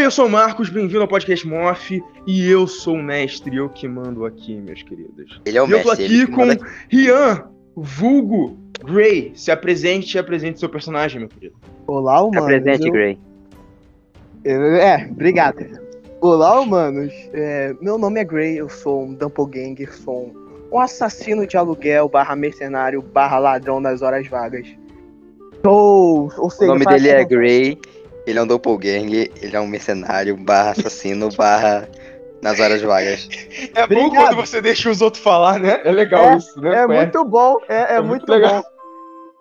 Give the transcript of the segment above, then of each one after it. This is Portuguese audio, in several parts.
Oi, eu sou o Marcos, bem-vindo ao podcast Moff e eu sou o mestre, eu que mando aqui, meus queridos. Ele é o e eu tô mestre. aqui com manda- Rian, vulgo Gray. Se apresente e apresente seu personagem, meu querido. Olá, humanos. Apresente, eu- Gray. eu- É, obrigado. Olá, humanos. É, meu nome é Gray, eu sou um doppelganger, sou um, um assassino de aluguel, barra mercenário, barra ladrão nas horas vagas. Sou, ou O seja, nome para dele é Gray, ele é um doppelganger, ele é um mercenário, barra assassino, barra nas horas vagas. É bom Obrigado. quando você deixa os outros falar, né? É legal É, isso, né? É muito bom, é, é É muito, muito legal. bom.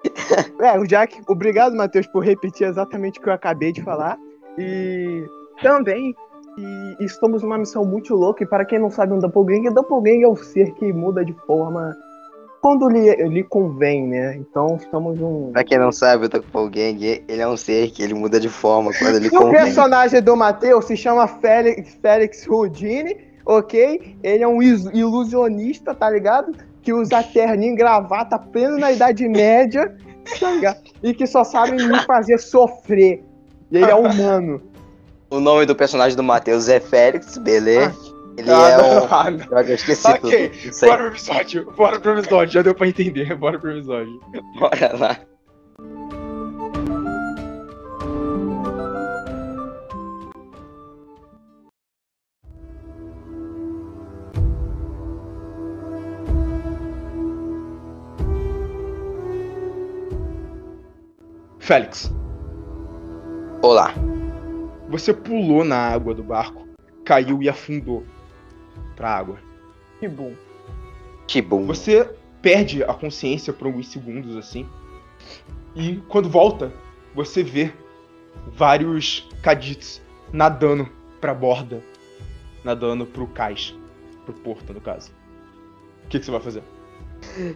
É, o Jack, obrigado, Matheus, por repetir exatamente o que eu acabei de falar. E também e estamos numa missão muito louca. E para quem não sabe, um Doppelganger, Doppelganger é o ser que muda de forma quando lhe, lhe convém, né? Então estamos num. Pra quem não sabe, o doppelganger, ele é um ser que ele muda de forma quando ele E o convém. personagem do Matheus se chama Félix, Félix Houdini, ok? Ele é um is- ilusionista, tá ligado? Que usa terninho e gravata pleno na Idade Média, tá ligado? E que só sabe me fazer sofrer. E ele é humano. O nome do personagem do Matheus é Félix, beleza? Ele Ah, é não, ah, não. Eu esqueci Ok, tudo. Sei. Bora pro episódio, bora pro episódio, já deu pra entender, bora pro episódio. Bora lá. Félix, Olá. você pulou na água do barco, caiu e afundou pra água. Que bom. Tibum. Você perde a consciência por alguns segundos assim. E quando volta, você vê vários cadits nadando pra borda, nadando pro cais, pro porto no caso. O que, que você vai fazer?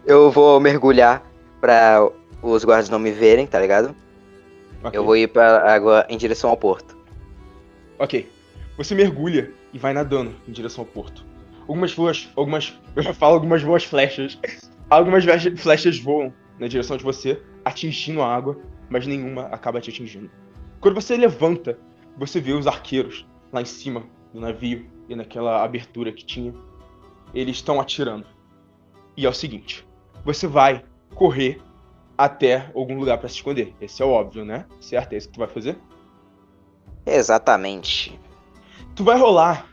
Eu vou mergulhar pra os guardas não me verem, tá ligado? Ok. Eu vou ir pra água em direção ao porto. Ok. Você mergulha e vai nadando em direção ao porto. Algumas voas, algumas, eu já falo algumas voas flechas. Algumas flechas voam na direção de você, atingindo a água, mas nenhuma acaba te atingindo. Quando você levanta, você vê os arqueiros lá em cima do navio e naquela abertura que tinha. Eles estão atirando. E é o seguinte: você vai correr até algum lugar pra se esconder. Esse é o óbvio, né? Certo? É isso que tu vai fazer? Exatamente. Tu vai rolar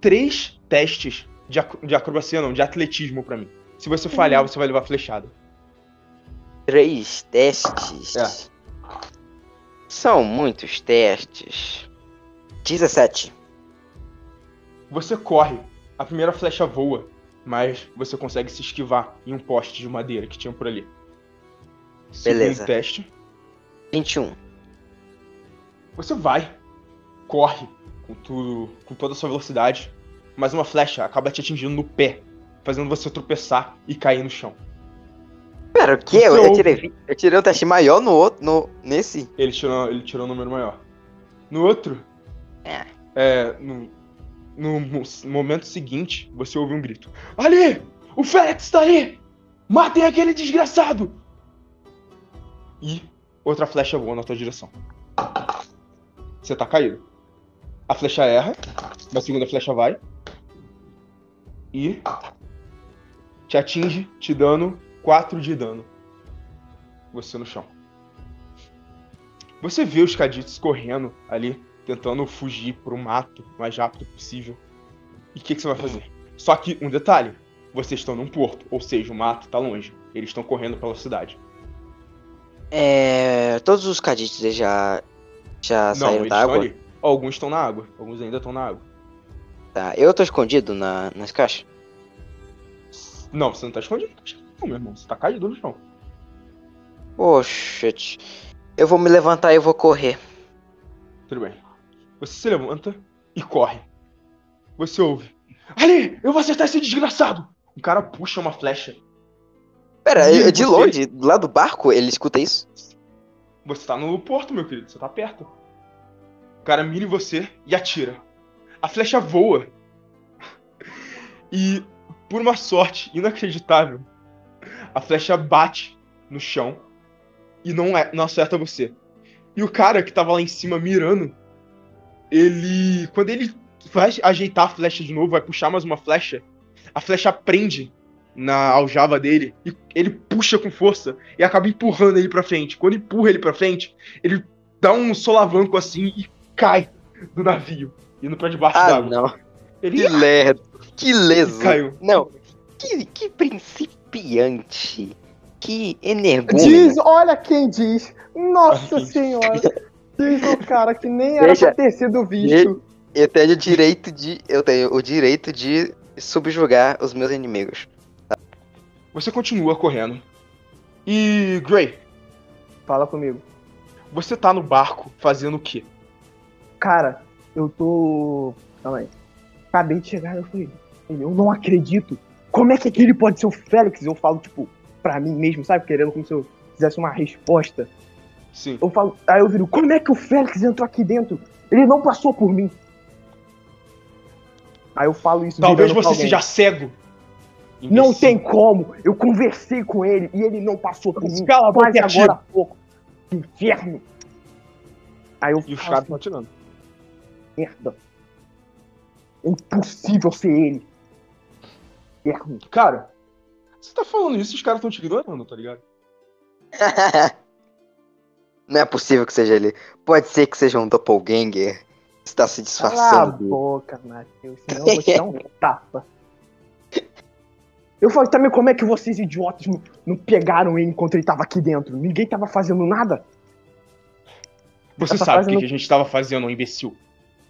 três testes de, ac- de acrobacia, não, de atletismo pra mim. Se você falhar, você vai levar flechada. Três testes. É. São muitos testes. 17. Você corre, a primeira flecha voa, mas você consegue se esquivar em um poste de madeira que tinha por ali. Segundo Beleza. teste, 21. você vai, corre com tudo, com toda a sua velocidade, mas uma flecha acaba te atingindo no pé, fazendo você tropeçar e cair no chão. Pera, o quê? Eu, ouve. tirei, eu tirei um teste maior no outro, no, nesse. Ele tirou, ele tirou um número maior. No outro, É. é, no, no mo- momento seguinte, você ouve um grito. Ali! O Félix tá aí! Matem aquele desgraçado! E outra flecha voa na tua direção. Você tá caído. A flecha erra, a segunda flecha vai. E te atinge, te dando 4 de dano. Você no chão. Você vê os cadits correndo ali, tentando fugir pro mato o mais rápido possível. E o que, que você vai fazer? Só que um detalhe: vocês estão num porto, ou seja, o mato tá longe. Eles estão correndo pela cidade. É. Todos os eles já. Já Não, saíram da estão água? ali. Alguns estão na água, alguns ainda estão na água. Tá. Eu tô escondido na, nas caixas. Não, você não tá escondido, não, meu irmão. Você tá caído no chão. Poxa. Eu vou me levantar e eu vou correr. Tudo bem. Você se levanta e corre. Você ouve. Ali! Eu vou acertar esse desgraçado! Um cara puxa uma flecha. Pera, E eu- de você? longe, lá do barco, ele escuta isso? Você tá no porto, meu querido. Você tá perto. O cara mira em você e atira. A flecha voa. E, por uma sorte inacreditável, a flecha bate no chão e não, é, não acerta você. E o cara que tava lá em cima mirando ele. Quando ele vai ajeitar a flecha de novo, vai puxar mais uma flecha, a flecha prende na aljava dele e ele puxa com força e acaba empurrando ele pra frente. Quando empurra ele pra frente, ele dá um solavanco assim e cai do navio, indo pra debaixo Ah, d'água. não. Ele Que lerdo. Que leso. caiu. Não. Que, que principiante. Que energúmeno. Diz, olha quem diz. Nossa senhora. Diz o cara que nem era Deixa- pra ter sido visto. Eu tenho o direito de. Eu tenho o direito de subjugar os meus inimigos. Você continua correndo. E Gray, Fala comigo. você tá no barco fazendo o quê? Cara, eu tô. Calma aí. Acabei de chegar, eu falei, eu não acredito. Como é que aquele pode ser o Félix? Eu falo, tipo, pra mim mesmo, sabe? Querendo como se eu fizesse uma resposta. Sim. Eu falo, aí eu viro, como é que o Félix entrou aqui dentro? Ele não passou por mim. Aí eu falo isso. Talvez você seja cego. Não Imbecil. tem como. Eu conversei com ele e ele não passou por mim. Cala a boca agora há pouco. Inferno. Aí eu E os falo, caras estão atirando. Merda. É impossível ser ele. Inferno. Cara, você tá falando isso, os caras estão te ignorando, tá ligado? Não é possível que seja ele. Pode ser que seja um doppelganger. que Está se Cala a disfarçando. boca, Matheus. Senão eu vou te dar um tapa. Eu falei também como é que vocês idiotas não, não pegaram ele enquanto ele tava aqui dentro. Ninguém tava fazendo nada. Você Tá sabe o que fazendo- que a gente tava fazendo, ô imbecil.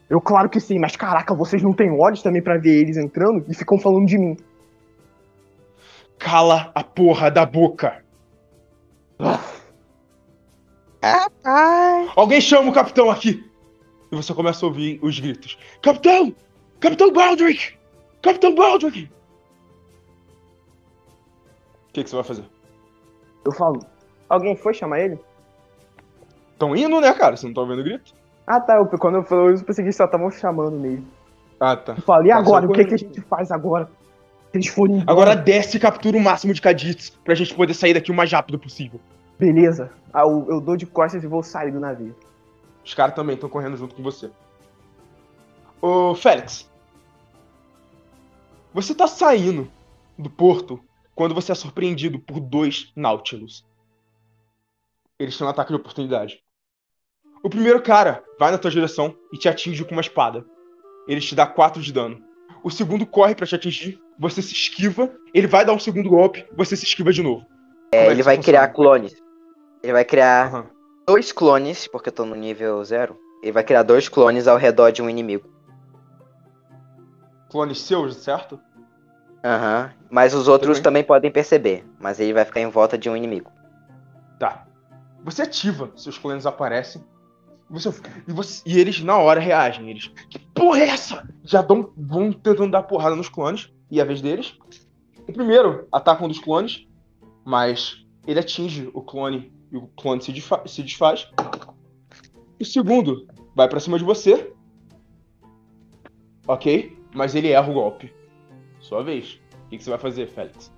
Eu claro que sim, mas caraca, vocês não têm olhos também pra ver eles entrando e ficam falando de mim. Cala a porra da boca. Ai. Alguém chama o capitão aqui. E você começa a ouvir os gritos. Capitão! Capitão Baldrick! Capitão Baldrick! O que, que você vai fazer? Eu falo, alguém foi chamar ele? Tão indo, né, cara? Você não tá ouvindo o grito? Ah tá, eu, quando eu falei isso, eu pensei que eles só estavam chamando mesmo. Ah, tá. Eu falei, e Tá, agora? O que, que a gente faz agora? Eles forem embora, Agora desce e captura o máximo de cadits pra gente poder sair daqui o mais rápido possível. beleza. Ah, eu, eu dou de costas e vou sair do navio. Os caras também estão correndo junto com você. Ô, Félix. Você tá saindo do porto quando você é surpreendido por dois Nautilus. Eles têm um ataque de oportunidade. O primeiro cara vai na tua direção e te atinge com uma espada. Ele te dá 4 de dano. O segundo corre pra te atingir, você se esquiva, ele vai dar um segundo golpe, você se esquiva de novo. É, é ele vai isso criar funciona? clones. Ele vai criar Aham. dois clones, porque eu tô no nível zero. Ele vai criar dois clones ao redor de um inimigo. Clones seus, certo? Aham. Mas os outros bem. também podem perceber. Mas ele vai ficar em volta de um inimigo. Tá. Você ativa, seus clones aparecem. Você, e, você- e eles na hora reagem. Eles. Que porra é essa? Já dão, vão tentando dar porrada nos clones. E é a vez deles. O primeiro ataca um dos clones. Mas ele atinge o clone. E o clone se, se desfaz. O segundo vai pra cima de você. Ok? Mas ele erra o golpe. Sua vez. O que, que você vai fazer, Félix?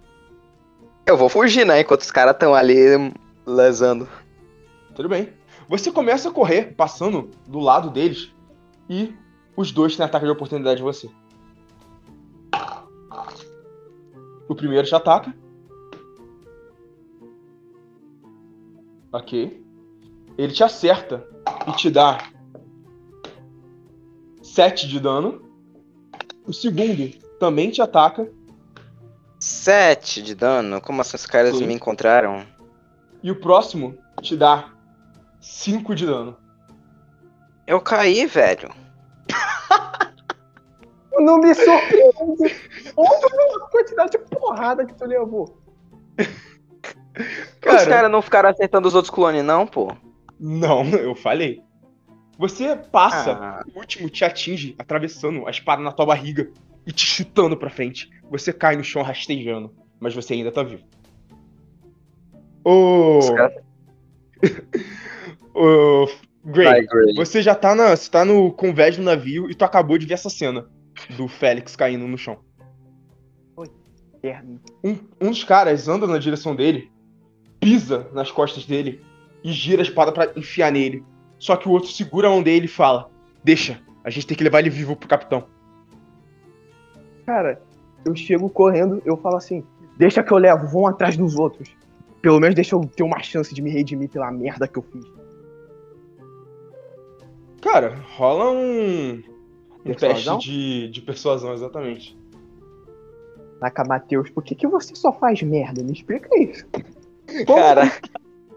Eu vou fugir, né? Enquanto os caras estão ali lesando. Tudo bem. Você começa a correr, passando do lado deles, e os dois têm ataque de oportunidade em você. O primeiro te ataca. Ok. Ele te acerta e te dá 7 de dano. O segundo também te ataca. Sete de dano? Como assim os caras Sim. me encontraram? E o próximo te dá 5 de dano. Eu caí, velho. Não me surpreende. Olha a quantidade de porrada que tu levou. os caras não ficaram acertando os outros clones, não, pô. Não, eu falei. Você passa, Ah. o último te atinge, atravessando a espada na tua barriga e te chutando pra frente. Você cai no chão rastejando, mas você ainda tá vivo. Ô. Os caras- Ô. Gray, você já tá, na, você tá no convés do navio e tu acabou de ver essa cena do Félix caindo no chão. Um, um dos caras anda na direção dele, pisa nas costas dele e gira a espada pra enfiar nele. Só que o outro segura a mão dele e fala: Deixa, A gente tem que levar ele vivo pro capitão. Cara, eu chego correndo, eu falo assim, deixa que eu levo, vão atrás dos outros. Pelo menos deixa eu ter uma chance de me redimir pela merda que eu fiz. Cara, rola um. Um Persuasão? teste de, de persuasão, exatamente. Taca, Matheus, por que, que você só faz merda? Me explica isso. Como- Cara,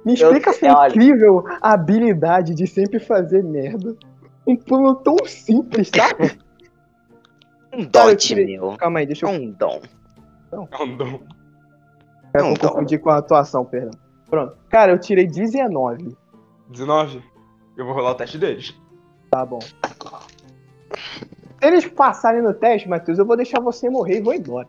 me explica eu- essa olha- incrível habilidade de sempre fazer merda. Um plano tão simples, sabe? um eu dote, tirei- meu. Calma aí, deixa eu, Um dom. Andão. eu não, não. confundir com a atuação, perdão. Pronto. Cara, eu tirei 19. 19. Eu vou rolar o teste deles. Tá bom. Se eles passarem no teste, Matheus, eu vou deixar você morrer e vou embora.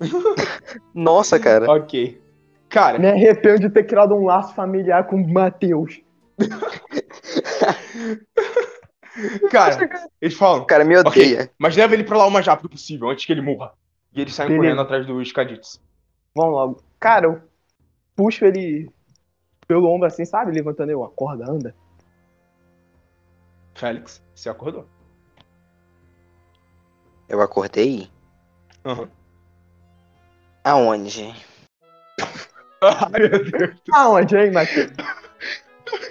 Nossa, cara. Ok. Cara, Me arrependo de ter criado um laço familiar com o Matheus. cara, eles falam. O cara me Ok, odeia. mas leva ele pra lá o mais rápido possível, antes que ele morra. E eles saem Beleza. correndo atrás dos cadits. Vamos logo. Cara, eu puxo ele pelo ombro assim, sabe? Levantando eu, acorda, anda. Félix, você acordou? Eu acordei? Aham. Aonde? Ai, meu Deus. Aonde, hein, Matheus?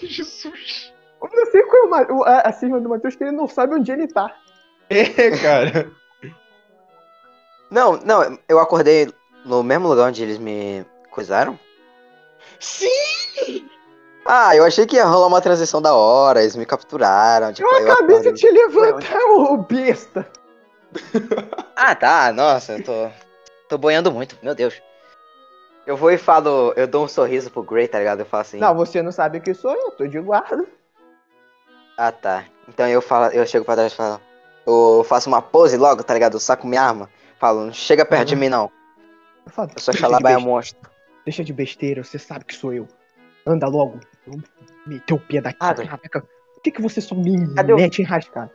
Jesus. Eu não sei qual é o Ma- o- a, a cisma do Matheus, que ele não sabe onde ele tá. É, cara. Não, não, eu acordei no mesmo lugar onde eles me coisaram? Sim! Ah, eu achei que ia rolar uma transição da hora, eles me capturaram. Tipo, Eu acabei de te levantar, ô besta. Ah, tá, nossa, eu tô. Tô boiando muito, meu Deus. Eu vou e falo, eu dou um sorriso pro Gray, tá ligado? Eu falo assim. Não, você não sabe quem sou eu, tô de guarda. Ah, tá. Então eu falo, eu chego pra trás e falo. Eu faço uma pose logo, tá ligado? Eu saco minha arma. Falo, não chega perto de mim não. Eu falo, Eu sou Xalabaia besteira, monstro. deixa de besteira, você sabe que sou eu. Anda logo. Vamos meter o pé daqui. Ah, Caraca, por que, que você só me Cadê o- mete enrascado?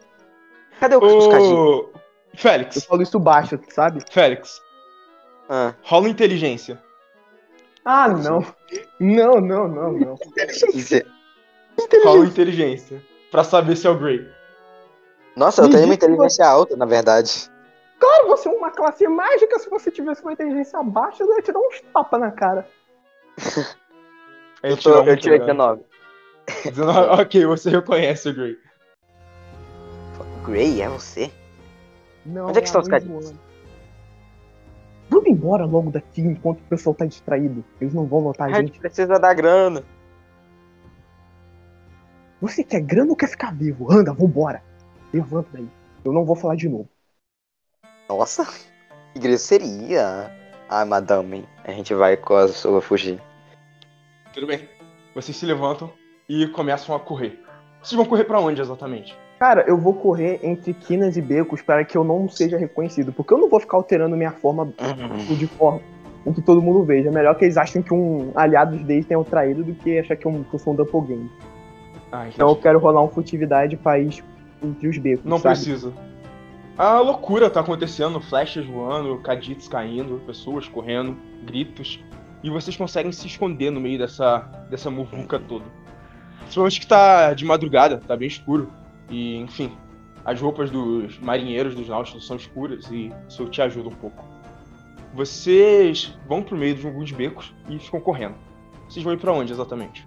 Cadê o os cadinhos? Ô, Eu Félix, falo isso baixo, sabe? Félix, Ah, rola inteligência. Ah, não. Não, não, não, não. isso- Rola inteligência. Pra saber se é o Grey. Nossa, eu Me tenho uma que inteligência alta, na verdade. Claro, você é uma classe mágica. Se você tivesse uma inteligência baixa, eu ia te dar uns tapas na cara. Aí Eu, tirou tô, um, eu tirei ligado? 19. 19. Ok, você reconhece o Grey. Gray, é você? Não, Onde é que estão os cadinhos? Vamos embora logo daqui enquanto o pessoal tá distraído. Eles não vão notar a A gente. gente precisa da grana. Você quer grana ou quer ficar vivo? Anda, vambora. Levanta daí. Eu não vou falar de novo. Nossa, que grosseria. Ah, madame, a gente vai com a sua fugir. Tudo bem. Vocês se levantam e começam a correr. Vocês vão correr pra onde exatamente? Cara, eu vou correr entre quinas e becos para que eu não seja reconhecido. Porque eu não vou ficar alterando minha forma Uhum. de forma com que todo mundo veja. É melhor que eles achem que um aliado deles tenha o traído do que achar que eu, que eu sou um doppelganger. Ah. Então eu quero rolar um furtividade ir entre os becos. Não sabe? precisa. A loucura tá acontecendo, flechas voando, cadits caindo, pessoas correndo, gritos. E vocês conseguem se esconder no meio dessa, dessa muvuca toda. Principalmente que tá de madrugada, tá bem escuro. E, enfim, as roupas dos marinheiros dos náuticos são escuras e isso te ajuda um pouco. Vocês vão pro meio de alguns becos e ficam correndo. Vocês vão ir pra onde exatamente?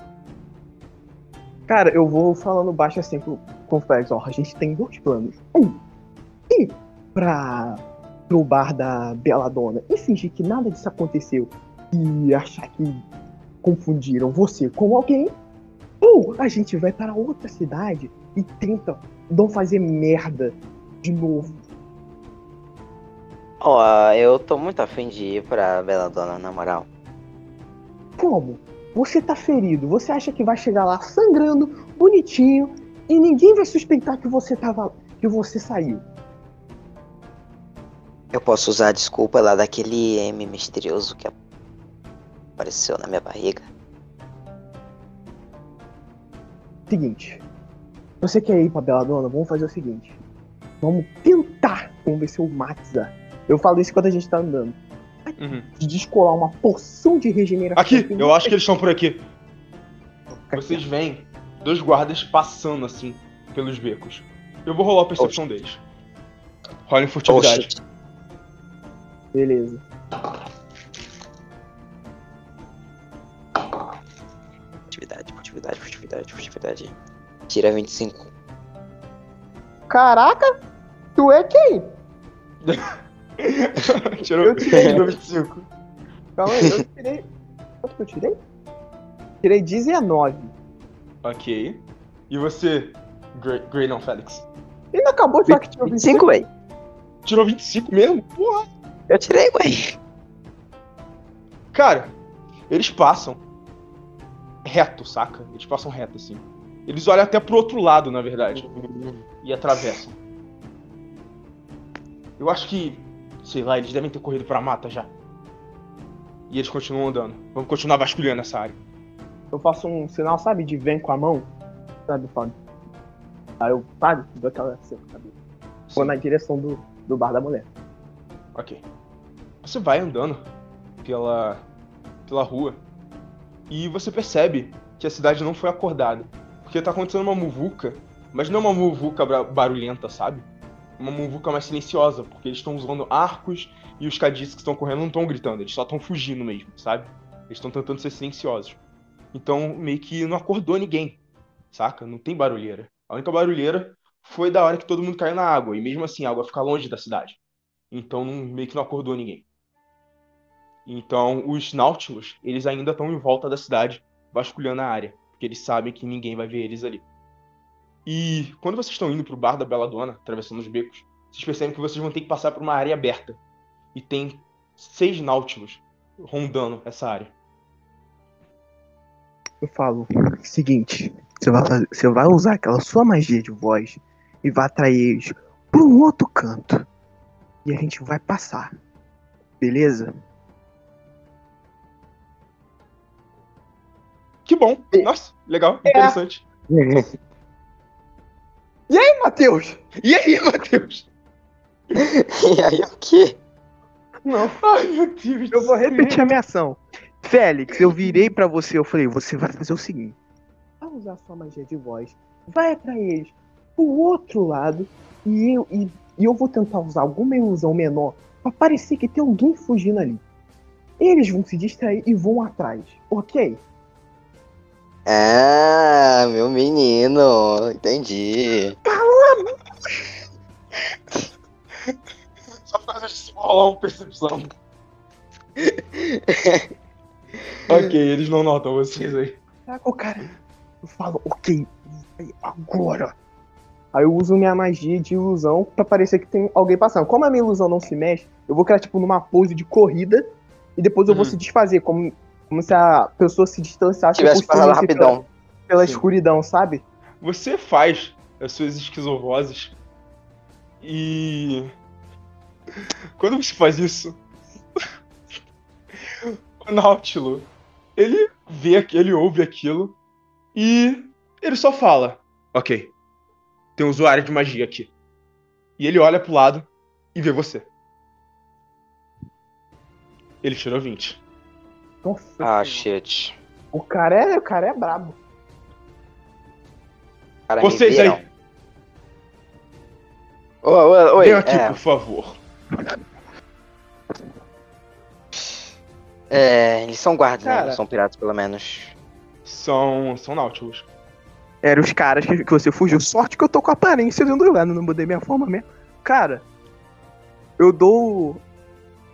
Cara, eu vou falando baixo assim com, com. Ó, a gente tem dois planos. Um, ir pra, pro bar da Beladona e fingir que nada disso aconteceu e achar que confundiram você com alguém. Ou a gente vai para outra cidade e tenta não fazer merda de novo. Ó, eu tô muito afim de ir pra Bela Dona, na moral. Como? Você tá ferido, você acha que vai chegar lá sangrando, bonitinho, e ninguém vai suspeitar que você tava. que você saiu. Eu posso usar a desculpa lá daquele M misterioso que apareceu na minha barriga. Seguinte. Você quer ir pra Beladona? Vamos fazer o seguinte. Vamos tentar convencer o Matza. Eu falo isso quando a gente tá andando. Uhum. De descolar uma poção de regeneração. Aqui, eu acho que eles estão por aqui. Vocês veem dois guardas passando assim pelos becos. Eu vou rolar a percepção deles. Rola em furtividade. Beleza. Furtividade, furtividade, furtividade. Tira 25. Caraca! Tu é quem? Tirou, Eu tirei. tirou 25. Calma aí, eu tirei. Quanto que eu tirei? Tirei 19. Ok. E você, não, Félix? E não acabou de falar que tirou 25? 25, véi. Tirou 25 mesmo? Porra! Eu tirei, véi. Cara, eles passam reto, saca? Eles passam reto, assim. Eles olham até pro outro lado, na verdade. E atravessam. Eu acho que, sei lá, eles devem ter corrido pra mata já. E eles continuam andando. Vamos continuar vasculhando essa área. Eu faço um sinal, sabe, de vem com a mão. Sabe, Fábio? Aí eu, sabe, dou aquela sabe? Vou na direção do, do bar da mulher. Ok. Você vai andando pela, pela rua e você percebe que a cidade não foi acordada. Porque tá acontecendo uma muvuca, mas não é uma muvuca barulhenta, sabe? Uma muvuca mais silenciosa, porque eles estão usando arcos e os cadis que estão correndo não estão gritando, eles só estão fugindo mesmo, sabe? Eles estão tentando ser silenciosos. Então meio que não acordou ninguém, saca? Não tem barulheira. A única barulheira foi da hora que todo mundo caiu na água, e mesmo assim a água fica longe da cidade. Então meio que não acordou ninguém. Então os Nautilus, eles ainda estão em volta da cidade, vasculhando a área, porque eles sabem que ninguém vai ver eles ali. E quando vocês estão indo pro bar da Bela Dona, atravessando os becos, vocês percebem que vocês vão ter que passar por uma área aberta. E tem seis Nautilus rondando essa área. Eu falo, seguinte, você vai, fazer, você vai usar aquela sua magia de voz e vai atrair eles pra um outro canto. E a gente vai passar. Beleza? Que bom! Nossa, legal, interessante. E aí, Matheus? E aí, Matheus? E aí, o quê? Não, Ai, meu Deus eu vou repetir a minha ação. Félix, eu virei pra você, eu falei, você vai fazer o seguinte. Vai usar sua magia de voz, vai atrair eles pro outro lado e eu, e, e eu vou tentar usar alguma ilusão menor pra parecer que tem alguém fugindo ali. Eles vão se distrair e vão atrás, ok? Ah, meu menino. Entendi. Só por causa uma percepção. ok, eles não notam vocês aí. O cara? Eu falo, ok, agora. Aí eu uso minha magia de ilusão pra parecer que tem alguém passando. Como a minha ilusão não se mexe, eu vou criar tipo numa pose de corrida e depois eu vou Uhum. se desfazer, como, como se a pessoa se distanciasse Tivesse passado rapidão. Pela, pela escuridão, sabe? Você faz as suas esquizovozes e. Quando você faz isso, o Nautilo, ele vê aquilo, ele ouve aquilo e ele só fala: Ok, tem um usuário de magia aqui. E ele olha pro lado e vê você. Ele tirou 20. Nossa, Ah, senhora. shit. o cara é, o cara é brabo. Cara, Vocês aí, Oi, oi, oi. venham aqui, é, por favor. é, eles são guardas, né? Cara. Não são piratas, pelo menos. São, são Nautilus. Eram os caras que, que você fugiu. Sorte que eu tô com a aparência do lugar, não mudei minha forma mesmo. Cara, eu dou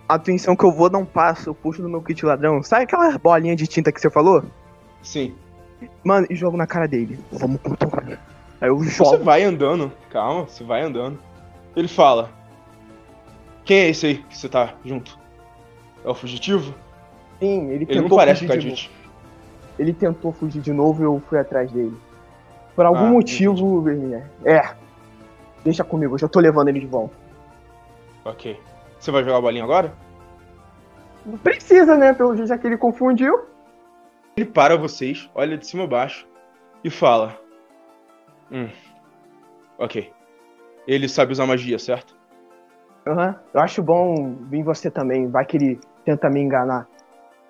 atenção que eu vou dar um passo, eu puxo no meu kit ladrão. Sabe aquela bolinha de tinta que você falou? Sim. Mano, e jogo na cara dele. Vamos contornar. Aí eu Você jogo. vai andando, calma, você vai andando. Ele fala: Quem é esse aí que você tá junto? É o fugitivo? Sim, ele Ele não tentou parece fugir de Cadite. novo. Ele tentou fugir de novo e eu fui atrás dele. Por algum Ah, motivo, Vermelha. É. Deixa comigo, eu já tô levando ele de volta. Ok. Você vai jogar a bolinha agora? Não precisa, né? Pelo jeito, que ele confundiu. Ele para vocês, olha de cima a baixo e fala: Hum. Ok. Ele sabe usar magia, certo? Aham. Eu acho bom vir você também. Vai que ele tenta me enganar.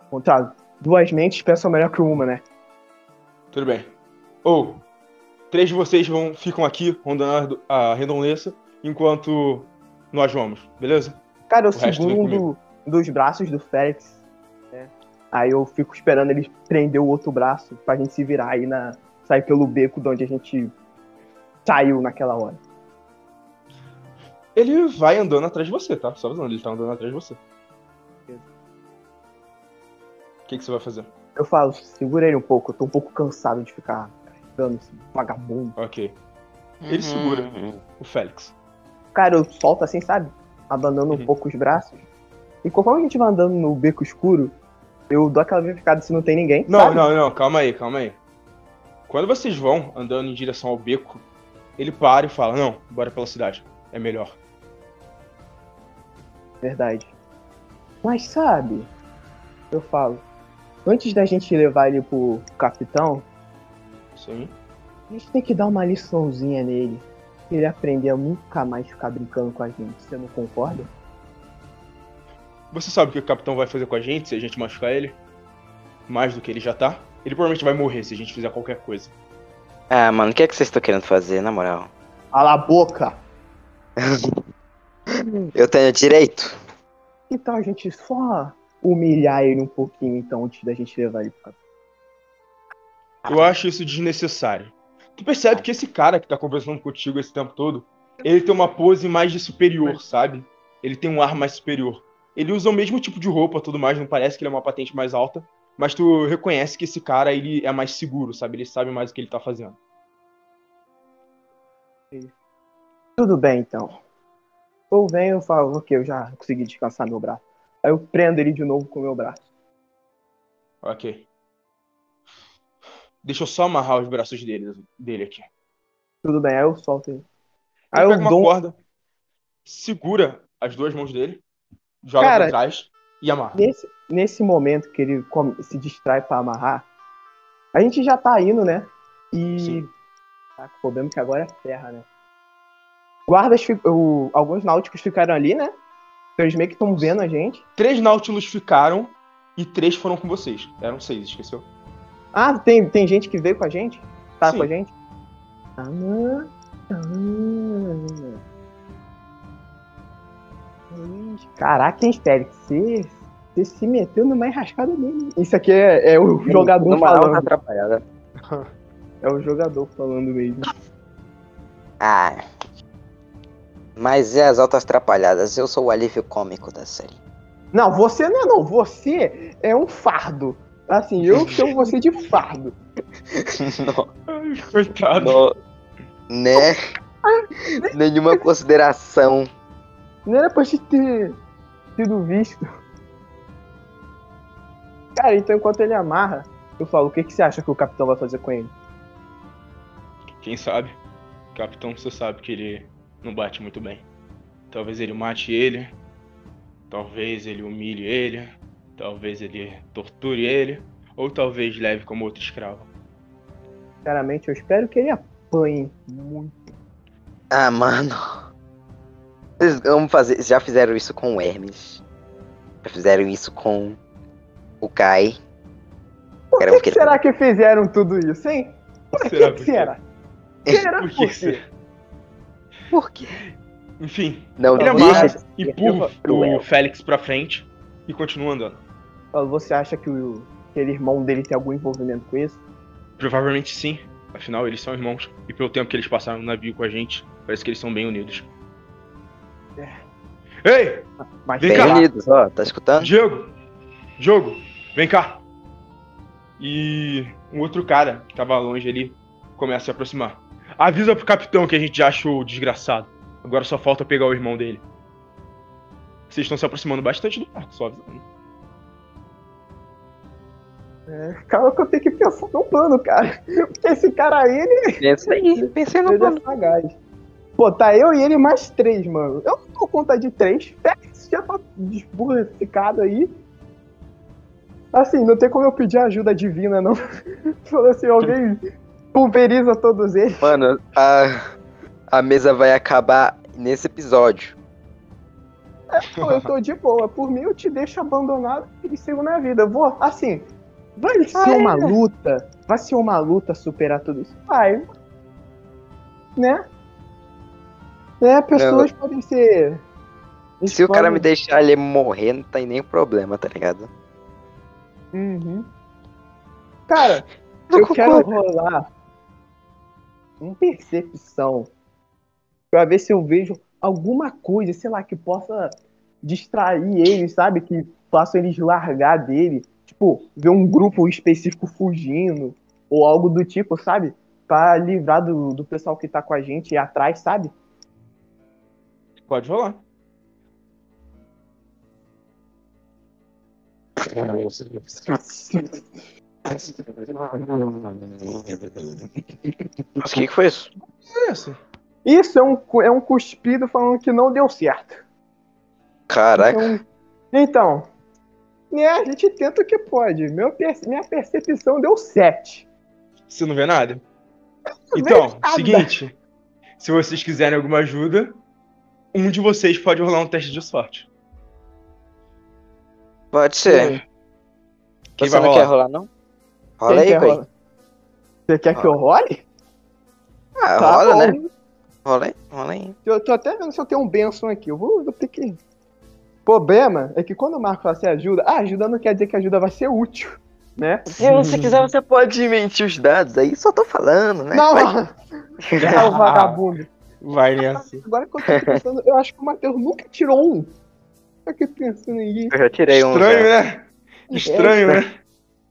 Contrário, duas mentes pensam melhor que uma, né? Tudo bem. Ou, Três de vocês vão, ficam aqui rondando a redondeza, enquanto nós vamos, beleza? Cara, eu O seguro um do- dos braços do Félix. né? Aí eu fico esperando ele prender o outro braço pra gente se virar aí na. sair pelo beco de onde a gente saiu naquela hora. Ele vai andando atrás de você, tá? Só avisando, ele tá andando atrás de você. O que, que você vai fazer? Eu falo, segura ele um pouco, eu tô um pouco cansado de ficar carregando esse vagabundo. Ok. Ele segura. O Félix. Cara, eu solto assim, sabe? Abandonando Uhum. um pouco os braços. E conforme a gente vai andando no beco escuro, eu dou aquela verificada se não tem ninguém. Não, sabe? não, não, calma aí, calma aí. Quando vocês vão andando em direção ao beco, ele para e fala: Não, bora pela cidade. É melhor. Verdade. Mas sabe, eu falo, antes da gente levar ele pro capitão, Sim. a gente tem que dar uma liçãozinha nele. Pra ele aprender a nunca mais ficar brincando com a gente. Você não concorda? Você sabe o que o capitão vai fazer com a gente se a gente machucar ele? Mais do que ele já tá? Ele provavelmente vai morrer se a gente fizer qualquer coisa. Ah, mano, o que é que vocês estão querendo fazer, na moral? Cala a boca! Eu tenho direito. Que tal a gente só humilhar ele um pouquinho, então, antes da gente levar ele pro capitão? Eu acho isso desnecessário. Tu percebe que esse cara que tá conversando contigo esse tempo todo, ele tem uma pose mais de superior, sabe? Ele tem um ar mais superior. Ele usa o mesmo tipo de roupa, tudo mais, não parece que ele é uma patente mais alta, mas tu reconhece que esse cara ele é mais seguro, sabe? Ele sabe mais o que ele tá fazendo. Tudo bem, então. Ou vem eu falo, ok, eu já consegui descansar meu braço. Aí eu prendo ele de novo com o meu braço. Ok. Deixa eu só amarrar os braços dele, dele aqui. Tudo bem, aí eu solto ele. Aí eu pega uma dou um- corda, segura as duas mãos dele, joga Cara, pra trás e amarra. Nesse, nesse momento que ele se distrai pra amarrar, a gente já tá indo, né? E. Sim. Tá, o problema é que agora é terra, né? Guardas, o- alguns náuticos ficaram ali, né? Então eles meio que estão vendo a gente. Três Nautilus ficaram e três foram com vocês. Eram seis, esqueceu? Ah, tem, tem gente que veio com a gente? Tá Sim. com a gente? Ah, ah. Caraca, hein, Félix? Você, você se meteu numa enrascada mesmo. Isso aqui é, é o jogador Numa falando. atrapalhada. É o jogador falando mesmo. Ah. Mas é as altas atrapalhadas. Eu sou o alívio cômico da série. Não, você não é não. Você é um fardo. Assim, eu chamo você de fardo. Coitado. né? Nenhuma consideração. Não era pra te ter sido visto. Cara, então enquanto ele amarra, eu falo, o que, que você acha que o capitão vai fazer com ele? Quem sabe? Capitão, você sabe que ele não bate muito bem. Talvez ele mate ele. Talvez ele humilhe ele. Talvez ele torture ele. Ou talvez leve como outro escravo. Sinceramente, eu espero que ele apanhe muito. Ah, mano. Vocês vão fazer. Já fizeram isso com o Hermes. Já fizeram isso com o Kai. Por que, o que que será que fizeram tudo isso, hein? Por que, Será que por quê? será? Será Por que Por quê? Enfim, Não, ele deixa. amarra e empurra cruel. o Félix pra frente e continua andando. Falo, Você acha que o, aquele irmão dele tem algum envolvimento com isso? Provavelmente sim. Afinal, eles são irmãos. E pelo tempo que eles passaram no navio com a gente, parece que eles são bem unidos. É. Ei! Mas Vem Bem cá. unidos, ó. Tá escutando? Diego! Diogo, vem cá! E um outro cara que tava longe ali começa a se aproximar. Avisa pro capitão que a gente já achou o desgraçado. Agora só falta pegar o irmão dele. Vocês estão se aproximando bastante do barco, só avisando. Calma que eu tenho que pensar no plano, cara. Porque esse cara aí, ele, Pensa aí. Pensei no ele plano. é sagaz. Pô, tá eu e ele mais três, mano. Eu não dou conta de três. Félix já tá desburrificado aí. Assim, não tem como eu pedir ajuda divina, não. Falou assim, alguém pulveriza todos eles. Mano, a, a mesa vai acabar nesse episódio. Pô, eu tô de boa. Por mim, eu te deixo abandonado e sigo na vida. Eu vou, assim, vai ser Ah, é? uma luta. Vai ser uma luta superar tudo isso. Vai. né? É, pessoas podem ser. eles Se o cara me podem- deixar ele morrer, não tem nem problema, tá ligado? Uhum. Cara, Eu quero rolar uma percepção pra ver se eu vejo alguma coisa, sei lá, que possa distrair eles, sabe? Que faça eles largar dele. Tipo, ver um grupo específico fugindo ou algo do tipo, sabe? Pra livrar do, do pessoal que tá com a gente e atrás, sabe? Pode rolar. Mas o que, que foi isso? Isso. Isso é um, é um cuspido falando que não deu certo. Caraca. Então, então né, a gente tenta o que pode. Meu minha percepção deu 7. Você não vê nada? Então, nada. seguinte. Se vocês quiserem alguma ajuda, um de vocês pode rolar um teste de sorte. Pode ser. Quem Você vai não rolar? quer rolar, não? Rola Quem aí, Coi. Você quer que eu role? Ah, Tá rola, bom. né? Rola aí, rola aí. Eu tô até vendo se eu tenho um benção aqui. Eu vou, vou ter que. Problema é que quando o Marco fala assim ajuda, ah, ajuda não quer dizer que a ajuda vai ser útil, né? Se você quiser, você pode mentir os dados aí, só tô falando, né? Não, Vai. não. É o vagabundo. Vai nessa. Agora que eu tô pensando, eu acho que o Matheus nunca tirou um. Tô aqui pensando em Eu já tirei um. Estranho, já. né? Estranho, né?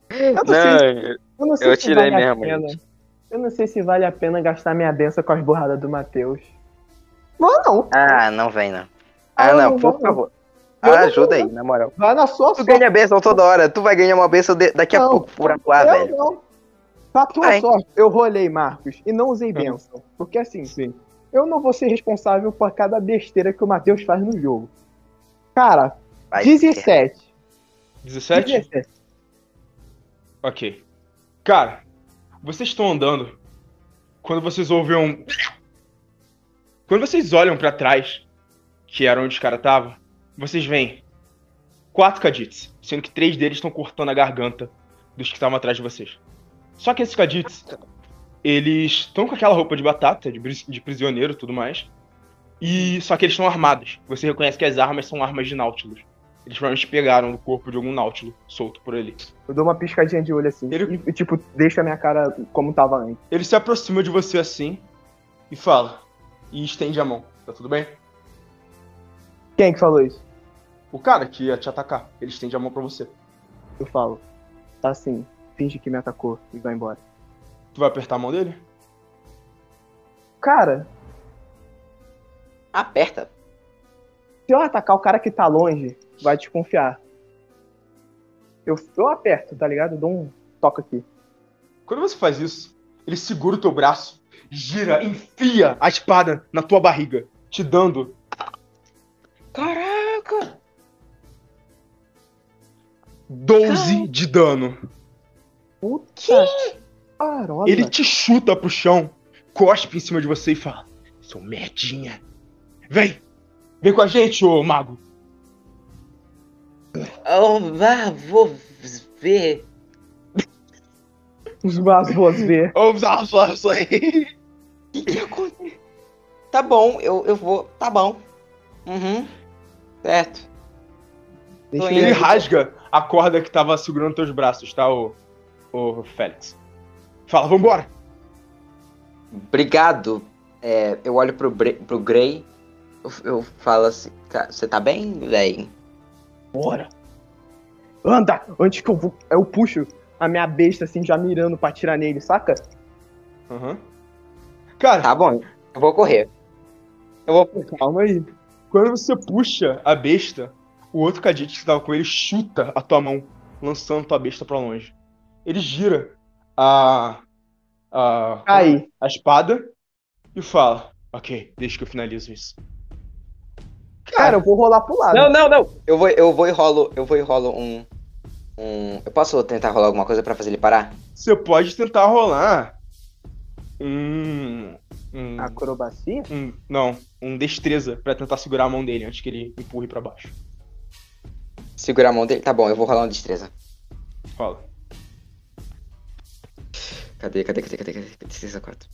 Eu não sei, Não, eu não sei eu se tirei vale a mesmo, pena. gente. Eu não sei se vale a pena gastar minha benção com as borradas do Matheus. Não, não. Ah, não vem, não. Ah, Ah, não, não, por favor. Ah, ajuda aí, na moral. Vai na sua Tu sorte. ganha benção toda hora. Tu vai ganhar uma benção de- daqui a Não. pouco por atuar, eu velho. não. Pra tua Vai. sorte, eu rolei, Marcos, e não usei benção. Porque assim, Sim. eu não vou ser responsável por cada besteira que o Matheus faz no jogo. Cara, Vai, 17. 17? 17. Ok. Cara, vocês estão andando. Quando vocês ouvem um. Quando vocês olham pra trás, que era onde os caras estavam, vocês veem quatro Kadits, sendo que três deles estão cortando a garganta dos que estavam atrás de vocês. Só que esses Kadits, eles estão com aquela roupa de batata, de, de prisioneiro e tudo mais. E só que eles estão armados. Você reconhece que as armas são armas de Nautilus. Eles provavelmente pegaram do corpo de algum Nautilus solto por ali. Eu dou uma piscadinha de olho assim. Ele- E, tipo, deixa a minha cara como tava antes. Ele se aproxima de você assim e fala. E estende a mão. Tá tudo bem? Quem que falou isso? O cara que ia te atacar, ele estende a mão pra você. Eu falo. Tá assim, finge que me atacou e vai embora. Tu vai apertar a mão dele? Cara, Aperta. se eu atacar o cara que tá longe, vai desconfiar. Eu, eu aperto, tá ligado? Eu dou um toque aqui. Quando você faz isso, ele segura o teu braço, gira, enfia a espada na tua barriga, te dando. Caraca! 12 de dano. Puta Carola. Ele te chuta pro chão, cospe em cima de você e fala: Seu merdinha. Vem! Vem com a gente, ô mago! Oh, vá, vou ver. Os vasos ver. Vamos lá, isso aí! O que, que aconteceu? Tá bom, eu, eu vou. Tá bom. Uhum. Certo. Ele rasga a corda que tava segurando teus braços, tá, ô, ô Félix? Fala, vambora! Obrigado. É, eu olho pro, Bre- pro Grey. Eu, eu falo assim, "Ca- você tá bem, véi? Bora. Anda, antes que eu vou. Eu puxo a minha besta assim, já mirando pra atirar nele, saca? Aham. Cara, Tá bom, eu vou correr. Eu vou. calma aí. Quando você puxa a besta, o outro cadete que tava com ele chuta a tua mão, lançando tua besta pra longe. Ele gira a. a. Aí. a espada e fala: Ok, deixa que eu finalizo isso. Cara, eu vou rolar pro lado. Não, não, não. Eu vou, eu vou e rolo. Eu vou e rolo um. Um. Eu posso tentar rolar alguma coisa pra fazer ele parar? Você pode tentar rolar um. um, Acrobacia? um não, um destreza pra tentar segurar a mão dele antes que ele empurre pra baixo. Segurar a mão dele? Tá bom, eu vou rolar uma destreza. Fala. Cadê, cadê, cadê, cadê, cadê? Destreza 4.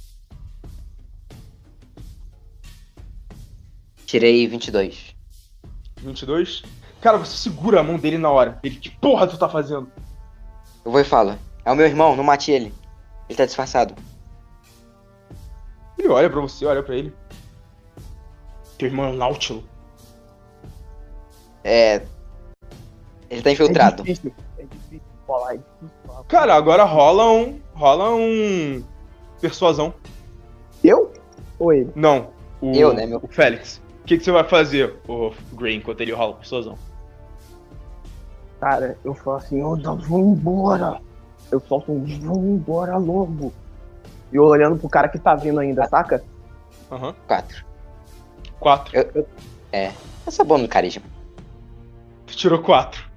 Tirei 22. 22. Cara, você segura a mão dele na hora. Ele, que porra tu tá fazendo? Eu vou e falo. É o meu irmão, não mate ele. Ele tá disfarçado. Ele olha pra você, olha pra ele. Teu irmão é um Náutilo. É. Ele tá infiltrado. É difícil, é difícil falar, é difícil falar. Cara, agora rola um. Rola um. Persuasão. Eu? Ou ele? Não. O, Eu, né, meu? O Félix. O que, que você vai fazer, o Gray, enquanto ele rola persuasão? Cara, eu falo assim, ô, vamos embora. Eu solto um, vamos embora logo. E eu olhando pro cara que tá vindo ainda, saca? Aham. 4. 4. É. Essa é boa no carisma. Tu tirou 4.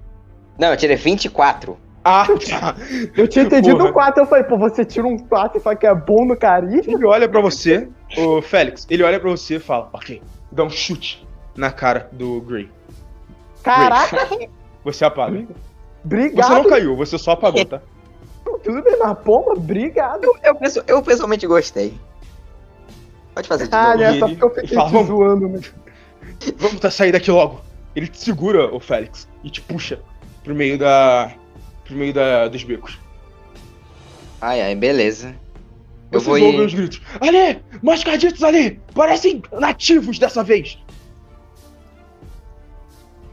Não, eu tirei 24. Ah, tá. Eu tinha entendido Porra. o 4, eu falei, pô, você tira um 4 e fala que é bom no carisma? Ele olha pra você, o Félix, ele olha pra você e fala, ok, dá um chute na cara do Gray. Caraca, Você apaga. Você obrigado. não caiu, você só apagou, tá? Tudo bem, mas pomba, obrigado. Eu, eu, penso- eu pessoalmente gostei. Pode fazer de Ah, novo. né? E Só porque eu fiquei fala, zoando, né? Vamos tá, sair daqui logo. Ele te segura, o Félix, e te puxa pro meio da. pro meio da, dos becos. Ai, ai, beleza. Eu Vocês vou ouvem ir. os gritos. Ali! Mascaditos ali! Parecem nativos dessa vez!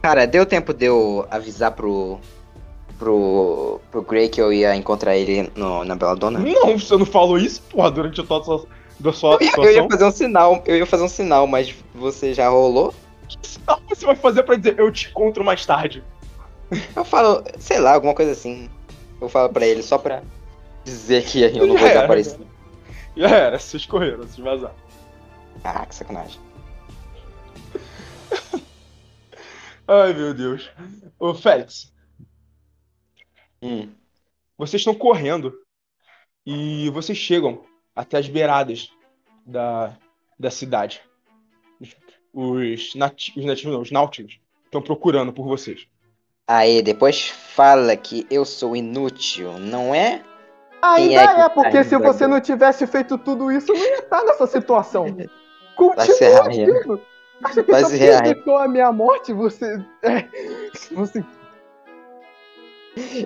Cara, deu tempo de eu avisar pro. pro. pro Gray que eu ia encontrar ele no, na Belladonna? Não, você não falou isso, porra, durante a sua, da sua Eu ia, eu ia fazer um sinal, eu ia fazer um sinal, mas você já rolou? Que sinal você vai fazer pra dizer eu te encontro mais tarde? Eu falo, sei lá, alguma coisa assim. Eu falo pra ele só pra dizer que eu não vou Já era, desaparecer. Já era, vocês correram, vocês vazaram. Ah, que sacanagem. Ai, meu Deus. Ô, Félix, Hum. vocês estão correndo e vocês chegam até as beiradas da, da cidade. Os, nati os nativos, não, os náuticos estão procurando por vocês. Aí, depois fala que eu sou inútil, não é? Ainda é é, porque tá se você não tivesse feito tudo isso, não ia estar nessa situação. Continua vivo. Acha que raia. evitou a minha morte, você... É, você...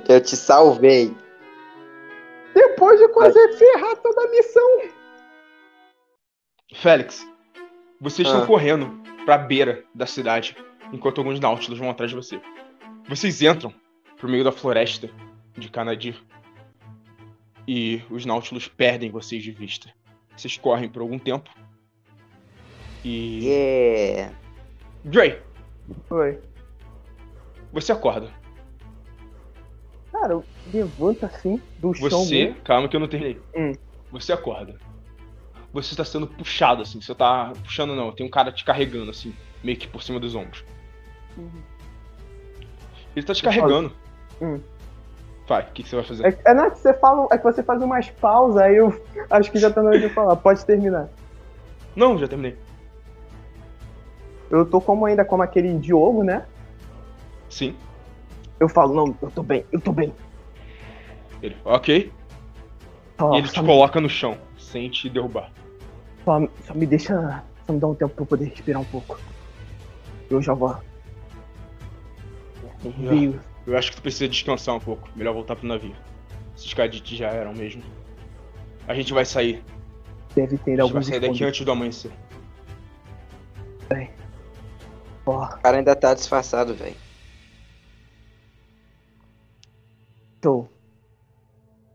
Eu te salvei. Depois de quase ferrar toda a missão. Félix, vocês estão Ah. correndo pra beira da cidade, enquanto alguns náutilos vão atrás de você. Vocês entram pro meio da floresta de Canadir. E os náutilos perdem vocês de vista. Vocês correm por algum tempo. E. Yeah. Dre, Oi. você acorda. Cara, eu levanto assim do chão. Você. Calma que eu não terminei. Hum. Você acorda. Você está sendo puxado, assim. Você tá. Puxando não, tem um cara te carregando, assim, meio que por cima dos ombros. Ele tá te carregando. Hum. Vai, o que, que você vai fazer? É, é, não, é que você fala, é que você faz umas pausas, aí eu acho que já tá na hora de falar. Pode terminar. Não, já terminei. Eu tô como ainda como aquele Diogo, né? Sim. Eu falo, não, eu tô bem, eu tô bem. Ele, ok. Só, e ele te me- coloca no chão, sem te derrubar. Só, só me deixa. Só me dá um tempo pra eu poder respirar um pouco. Eu já vou. Eu acho que tu precisa descansar um pouco. Melhor voltar pro navio. Esses cadetes já eram mesmo. A gente vai sair. Deve ter A gente vai sair daqui antes do amanhecer. Ó, O cara ainda tá disfarçado, velho. tô.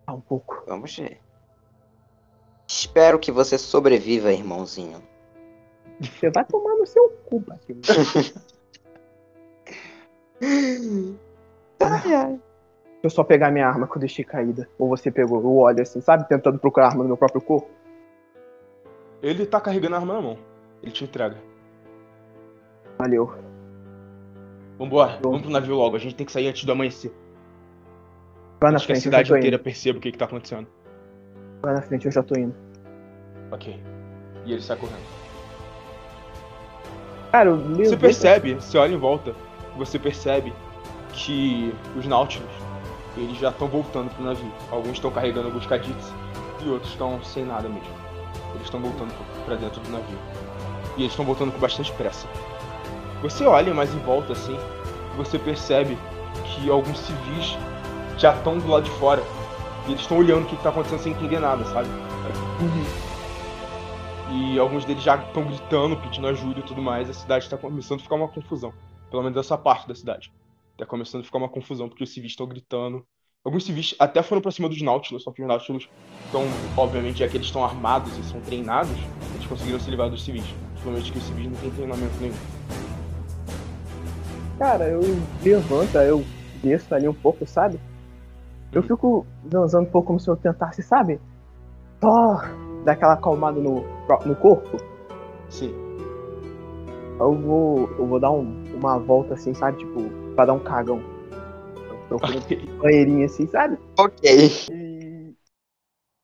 Tá um pouco. Vamos ver. Espero que você sobreviva, irmãozinho. Você vai tomar no seu cu, Batinho. Deixa eu só pegar minha arma que eu deixei caída. Ou você pegou, eu olho assim, sabe? Tentando procurar arma no meu próprio corpo. Ele tá carregando a arma na mão. Ele te entrega. Valeu. Vambora, vamos pro navio logo. A gente tem que sair antes do amanhecer. Vai na Antes que a frente, eu já cidade tô inteira indo. perceba o que, que tá acontecendo. Vai na frente, eu já tô indo. Ok. E ele sai correndo. Cara, eu Você percebe, você olha em volta, você percebe que os náuticos, eles já estão voltando pro navio. Alguns estão carregando alguns cadites e outros estão sem nada mesmo. Eles estão voltando pra dentro do navio. E eles estão voltando com bastante pressa. Você olha mais em volta assim, você percebe que alguns civis já estão do lado de fora. E eles estão olhando o que está acontecendo sem entender nada, sabe? E alguns deles já estão gritando, pedindo ajuda e tudo mais. A cidade está começando a ficar uma confusão. Pelo menos essa parte da cidade. Tá começando a ficar uma confusão, porque os civis estão gritando. Alguns civis até foram pra cima dos Nautilus, só que os Nautilus estão, obviamente, já que eles estão armados e são treinados, eles conseguiram se livrar dos civis. Principalmente que os civis não têm treinamento nenhum. Cara, eu levanto, aí eu desço ali um pouco, sabe? Eu fico zanzando um pouco como se eu tentasse, sabe? Só dar aquela acalmada no, no corpo. Sim. Eu vou, eu vou dar um, uma volta assim, sabe? Tipo, pra dar um cagão. Eu procuro Ok. um banheirinho assim, sabe? Ok. E.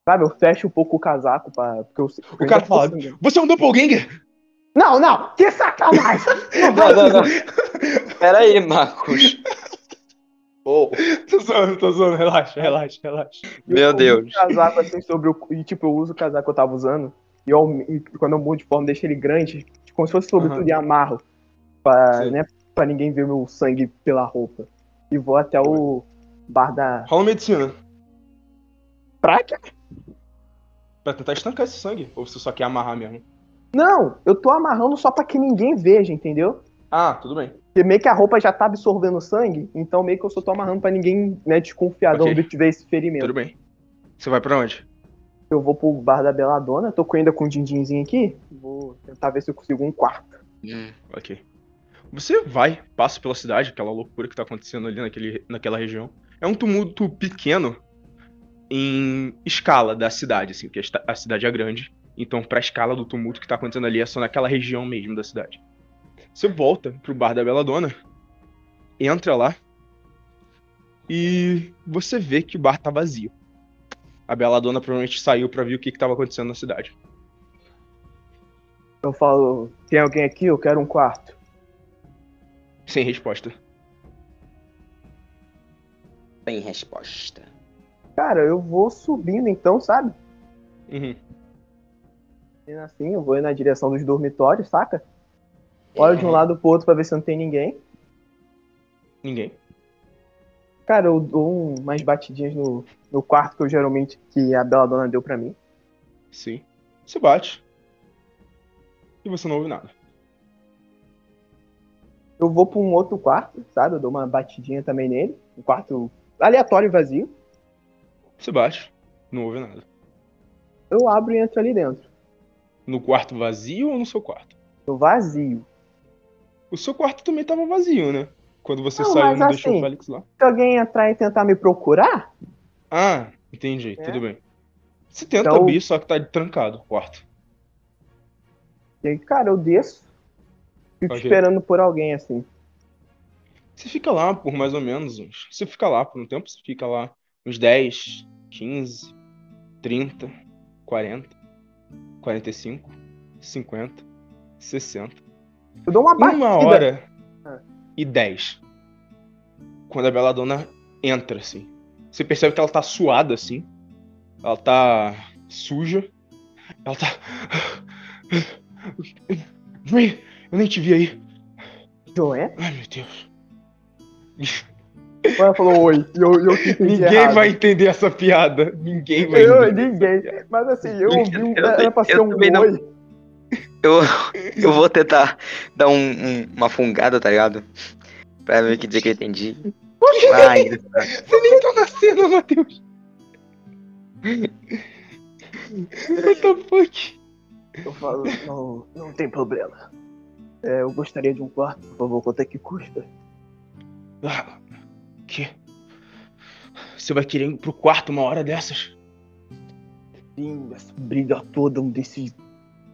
Sabe, eu fecho um pouco o casaco pra. Porque eu, eu cara fala, sangrando. Você é um doppelganger? Não, não! Que sacanagem! Não Não, não, não. Pera aí, Marcos. Oh, tô zoando, tô zoando, relaxa, relaxa, relaxa. meu eu uso Deus. o casaco assim sobre o. E tipo, eu uso o casaco que eu tava usando. E, eu, e quando eu mudo de forma, deixo ele grande, como se fosse sobre Aham. tudo e amarro. Pra, Sim. né, pra ninguém ver meu sangue pela roupa. E vou até o bar da. Rola medicina. Pra quê? Pra tentar estancar esse sangue. Ou você só quer amarrar mesmo? Não, eu tô amarrando só pra que ninguém veja, entendeu? Ah, tudo bem. Porque meio que a roupa já tá absorvendo sangue, então meio que eu só tô amarrando pra ninguém, né, desconfiar de Ok. onde tiver esse ferimento. Tudo bem. Você vai pra onde? Eu vou pro bar da Beladona, tô com- ainda com o dindinzinho aqui. Vou tentar ver se eu consigo um quarto. Hum, Ok. Você vai, passa pela cidade, aquela loucura que tá acontecendo ali naquele, naquela região. É um tumulto pequeno em escala da cidade, assim, porque a cidade é grande. Então, pra escala do tumulto que tá acontecendo ali, é só naquela região mesmo da cidade. Você volta pro bar da Beladona, entra lá e você vê que o bar tá vazio. A Beladona provavelmente saiu pra ver o que, que tava acontecendo na cidade. Eu falo, tem alguém aqui? Eu quero um quarto. Sem resposta. Sem resposta. Cara, eu vou subindo então, sabe? Uhum. Assim, eu vou na direção dos dormitórios, saca? Olho de um Uhum. lado pro outro pra ver se não tem ninguém. Ninguém. Cara, eu dou um- umas batidinhas no, no quarto que eu geralmente que a Bela Dona deu pra mim. Sim. Você bate. E você não ouve nada. Eu vou pra um outro quarto, sabe? Eu dou uma batidinha também nele. Um quarto aleatório e vazio. Você bate. Não ouve nada. Eu abro e entro ali dentro. No quarto vazio ou no seu quarto? No vazio. O seu quarto também tava vazio, né? Quando você Não, saiu, mas não deixou assim- o Félix lá. Se alguém entrar e tentar me procurar, Ah, entendi. É. Tudo bem. Você tenta Então- abrir, só que tá trancado o quarto. e aí, cara, eu desço. Fico Ok. esperando por alguém assim. Você fica lá por mais ou menos uns. Você fica lá por um tempo, você fica lá uns 10, 15, 30, 40, 45, 50, 60. Eu dou uma batida. Uma hora Ah. e dez. Quando a Beladona entra, assim. Você percebe que ela tá suada, assim. Ela tá suja. Ela tá. Vem, eu nem te vi aí. Joé? Ai, meu Deus. Ela falou oi. E eu, eu Ninguém errado. vai entender essa piada. Ninguém vai Eu, entender. ninguém. Mas assim, eu ouvi um. Eu- Era pra ser um também não. oi. Eu, eu vou tentar dar um- um- uma fungada, tá ligado? Pra ver que dizer que eu entendi. Ai, Você nem tá na cena, Matheus. What the fuck? Eu falo, não, não tem problema. É, eu gostaria de um quarto, por favor, quanto é que custa? Ah, que? Você vai querer ir pro quarto uma hora dessas? Sim, essa briga toda, um desses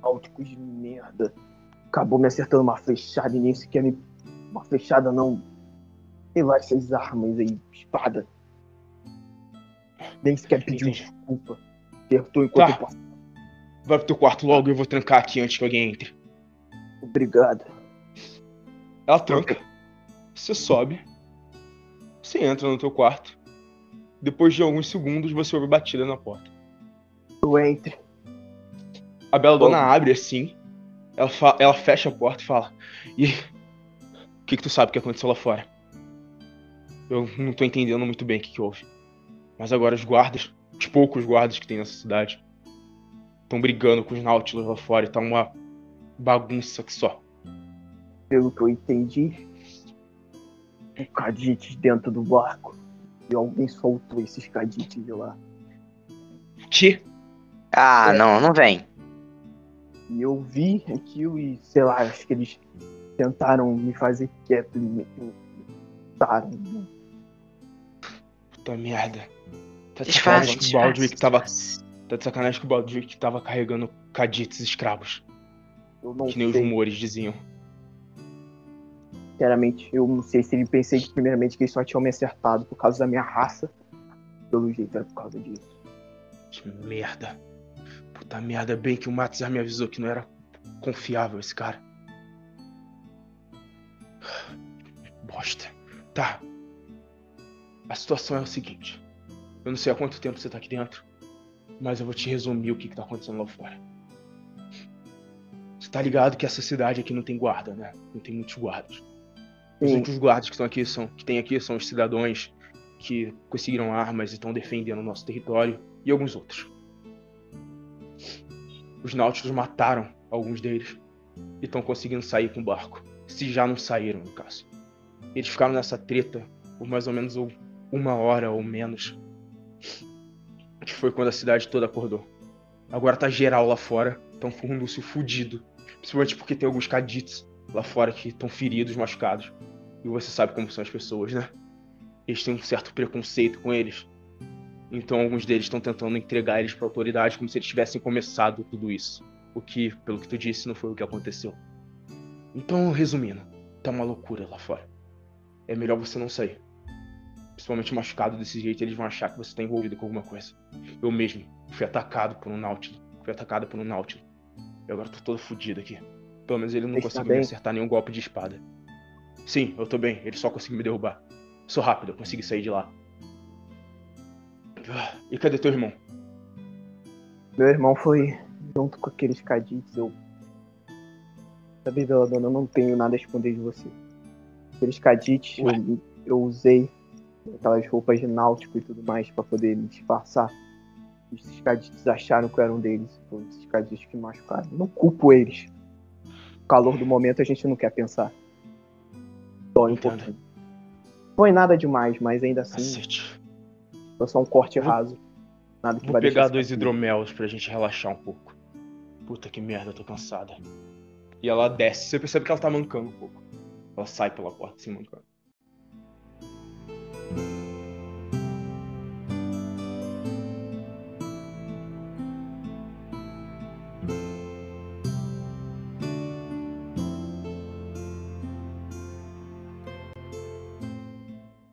náuticos de merda. Acabou me acertando uma flechada e nem sequer me. Uma flechada não. Sei lá, essas armas aí, espada. Nem sequer pediu Entendi. desculpa. Acertou enquanto Tá. eu passava. Vai pro teu quarto logo e eu vou trancar aqui antes que alguém entre. Obrigado. Ela tranca. Você sobe. Você entra no teu quarto. Depois de alguns segundos, você ouve batida na porta. Eu entre. A Bela Dona Bom. abre assim ela, fa- ela fecha a porta e fala: E o que, que tu sabe que aconteceu lá fora? Eu não tô entendendo muito bem o que, que houve. Mas agora os guardas, os poucos guardas que tem nessa cidade, estão brigando com os Nautilus lá fora e tá uma bagunça que só. Pelo que eu entendi, tem cadites dentro do barco. E alguém soltou esses cadites de lá. Que? Ah, É. não, não vem. E eu vi aquilo e, sei lá, acho que eles tentaram me fazer quieto e me me mataram. Puta merda. Tá de sacanagem que o Baldrick tava. Tá de sacanagem que o Baldrick tava carregando cadites escravos. Eu não Que nem os sei. rumores diziam. Sinceramente, eu não sei se ele pensei que primeiramente que eles só tinham me acertado por causa da minha raça. Pelo jeito era por causa disso. Que merda. Puta merda, bem que o Matzar me avisou que não era confiável esse cara. Bosta. Tá. A situação é o seguinte. Eu não sei há quanto tempo você tá aqui dentro, mas eu vou te resumir o que, que tá acontecendo lá fora. Tá ligado que essa cidade aqui não tem guarda, né? Não tem muitos guardas. Os Sim, únicos guardas que estão aqui são que tem aqui são os cidadãos que conseguiram armas e estão defendendo o nosso território e alguns outros. Os náuticos mataram alguns deles e estão conseguindo sair com o barco. Se já não saíram, no caso. Eles ficaram nessa treta por mais ou menos uma hora ou menos. Que foi quando a cidade toda acordou. Agora tá geral lá fora. Com um lúcio fudido. Principalmente porque tem alguns cadites lá fora que estão feridos, machucados. E você sabe como são as pessoas, né? Eles têm um certo preconceito com eles. Então alguns deles estão tentando entregar eles pra autoridade como se eles tivessem começado tudo isso. O que, pelo que tu disse, não foi o que aconteceu. Então, resumindo, tá uma loucura lá fora. É melhor você não sair. Principalmente machucado desse jeito, eles vão achar que você tá envolvido com alguma coisa. Eu mesmo fui atacado por um Nautilus. Fui atacado por um Nautilus. E agora tô todo fudido aqui. Pelo menos ele não Você conseguiu me bem? acertar nenhum golpe de espada. Sim, eu tô bem. Ele só conseguiu me derrubar. Sou rápido, eu consegui sair de lá. Ah, E cadê teu irmão? meu irmão foi junto com aqueles cadites. Eu. Sabe, dona, eu não tenho nada a esconder de você. Aqueles cadites, eu, eu usei aquelas roupas de náutico e tudo mais pra poder me disfarçar. Esses cadites acharam que eu era um deles. Foi esses cadites que machucaram. Não culpo eles. No calor do momento a gente não quer pensar. Dói um pouquinho. Foi nada demais, mas ainda assim, Cacete. foi só um corte Vou- raso. Nada que Vou pegar dois hidromelos pra gente relaxar um pouco. Puta que merda, eu tô cansada. E ela desce. Você percebe que ela tá mancando um pouco. Ela sai pela porta assim, mancando.